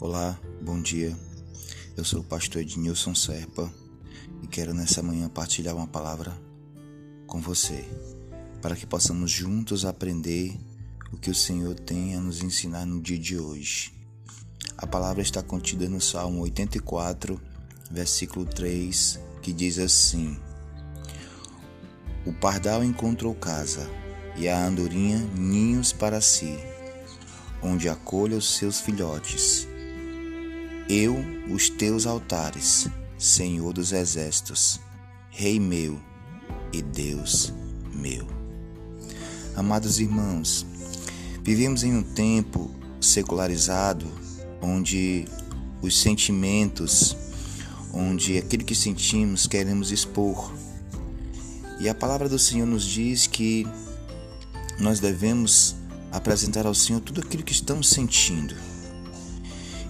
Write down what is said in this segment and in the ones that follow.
Olá, bom dia. Eu sou o pastor Ednilson Serpa e quero nessa manhã partilhar uma palavra com você, para que possamos juntos aprender o que o Senhor tem a nos ensinar no dia de hoje. A palavra está contida no Salmo 84, versículo 3, que diz assim: O pardal encontrou casa e a andorinha ninhos para si, onde acolha os seus filhotes. Eu, os teus altares, Senhor dos exércitos, Rei meu e Deus meu. Amados irmãos, vivemos em um tempo secularizado onde os sentimentos, onde aquilo que sentimos queremos expor. E a palavra do Senhor nos diz que nós devemos apresentar ao Senhor tudo aquilo que estamos sentindo.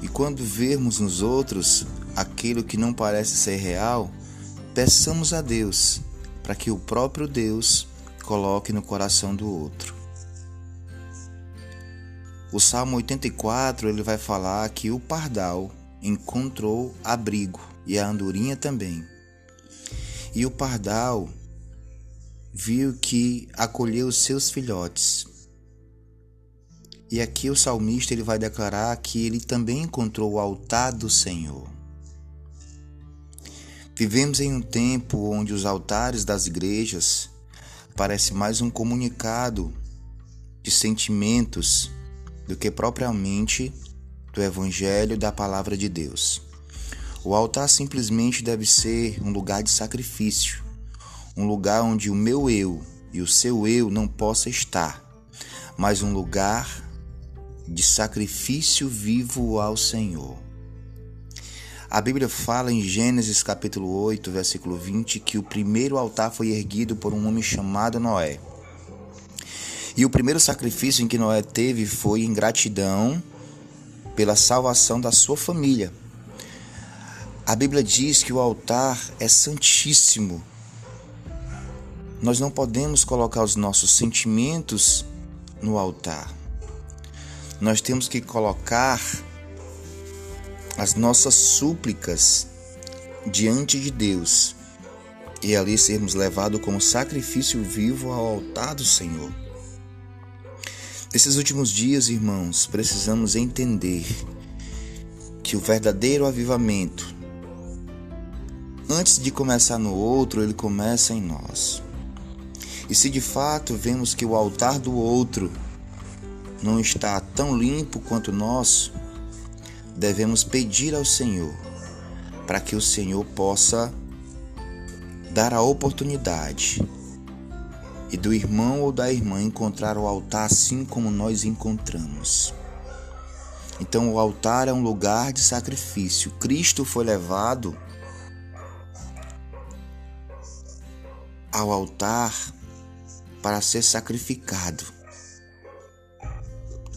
E quando vermos nos outros aquilo que não parece ser real, peçamos a Deus para que o próprio Deus coloque no coração do outro. O Salmo 84 ele vai falar que o pardal encontrou abrigo e a andorinha também. E o pardal viu que acolheu seus filhotes. E aqui o salmista ele vai declarar que ele também encontrou o altar do Senhor. Vivemos em um tempo onde os altares das igrejas parece mais um comunicado de sentimentos do que propriamente do evangelho da palavra de Deus. O altar simplesmente deve ser um lugar de sacrifício, um lugar onde o meu eu e o seu eu não possa estar, mas um lugar de sacrifício vivo ao Senhor. A Bíblia fala em Gênesis capítulo 8, versículo 20, que o primeiro altar foi erguido por um homem chamado Noé. E o primeiro sacrifício em que Noé teve foi em gratidão pela salvação da sua família. A Bíblia diz que o altar é santíssimo nós não podemos colocar os nossos sentimentos no altar. Nós temos que colocar as nossas súplicas diante de Deus e ali sermos levados como sacrifício vivo ao altar do Senhor. Nesses últimos dias, irmãos, precisamos entender que o verdadeiro avivamento, antes de começar no outro, ele começa em nós. E se de fato vemos que o altar do outro não está tão limpo quanto o nosso, devemos pedir ao Senhor para que o Senhor possa dar a oportunidade e do irmão ou da irmã encontrar o altar assim como nós encontramos. Então, o altar é um lugar de sacrifício. Cristo foi levado ao altar para ser sacrificado.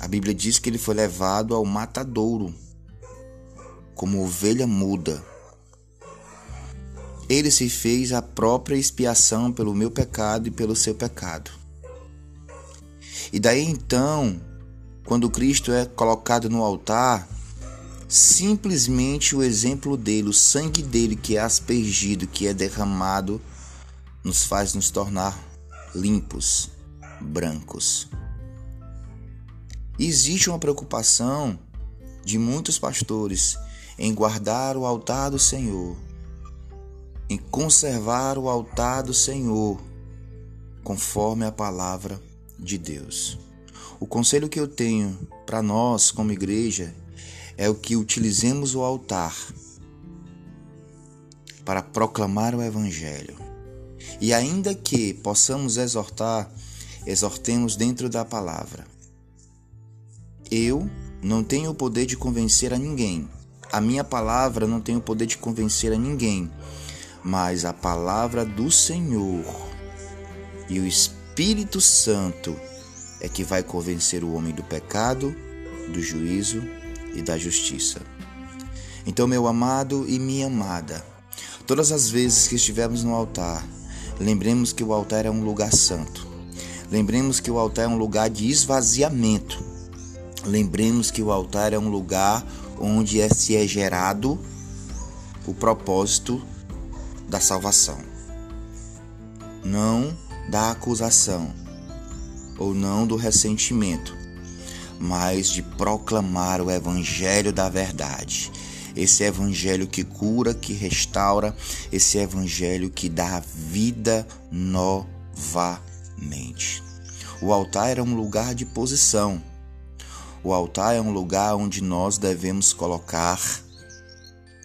A Bíblia diz que ele foi levado ao matadouro, como ovelha muda. Ele se fez a própria expiação pelo meu pecado e pelo seu pecado. E daí então, quando Cristo é colocado no altar, simplesmente o exemplo dele, o sangue dele que é aspergido, que é derramado, nos faz nos tornar limpos, brancos. Existe uma preocupação de muitos pastores em guardar o altar do Senhor, em conservar o altar do Senhor, conforme a palavra de Deus. O conselho que eu tenho para nós, como igreja, é o que utilizemos o altar para proclamar o Evangelho e ainda que possamos exortar, exortemos dentro da palavra. Eu não tenho o poder de convencer a ninguém. A minha palavra não tem o poder de convencer a ninguém, mas a palavra do Senhor e o Espírito Santo é que vai convencer o homem do pecado, do juízo e da justiça. Então, meu amado e minha amada, todas as vezes que estivermos no altar, Lembremos que o altar é um lugar santo. Lembremos que o altar é um lugar de esvaziamento. Lembremos que o altar é um lugar onde é, se é gerado o propósito da salvação, não da acusação ou não do ressentimento, mas de proclamar o evangelho da verdade. Esse evangelho que cura, que restaura, esse evangelho que dá vida novamente. O altar era um lugar de posição. O altar é um lugar onde nós devemos colocar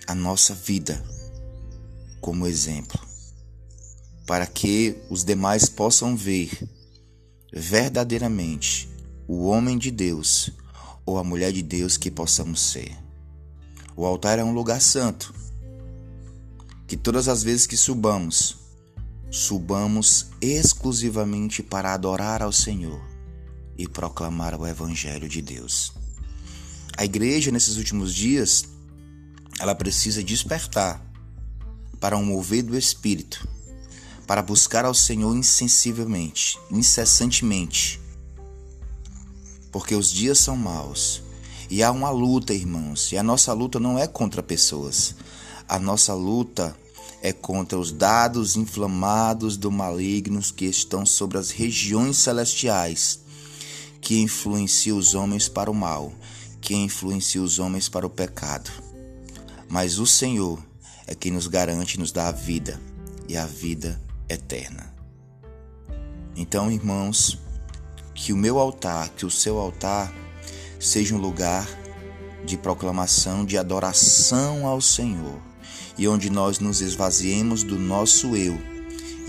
a nossa vida como exemplo, para que os demais possam ver verdadeiramente o homem de Deus ou a mulher de Deus que possamos ser. O altar é um lugar santo, que todas as vezes que subamos, subamos exclusivamente para adorar ao Senhor e proclamar o Evangelho de Deus. A igreja, nesses últimos dias, ela precisa despertar para um mover do Espírito, para buscar ao Senhor insensivelmente, incessantemente, porque os dias são maus e há uma luta, irmãos, e a nossa luta não é contra pessoas, a nossa luta é contra os dados inflamados do malignos que estão sobre as regiões celestiais, que influenciam os homens para o mal, que influenciam os homens para o pecado. Mas o Senhor é quem nos garante e nos dá a vida e a vida eterna. Então, irmãos, que o meu altar, que o seu altar seja um lugar de proclamação, de adoração ao Senhor, e onde nós nos esvaziemos do nosso eu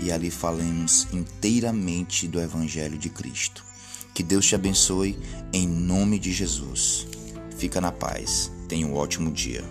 e ali falemos inteiramente do Evangelho de Cristo. Que Deus te abençoe em nome de Jesus. Fica na paz. Tenha um ótimo dia.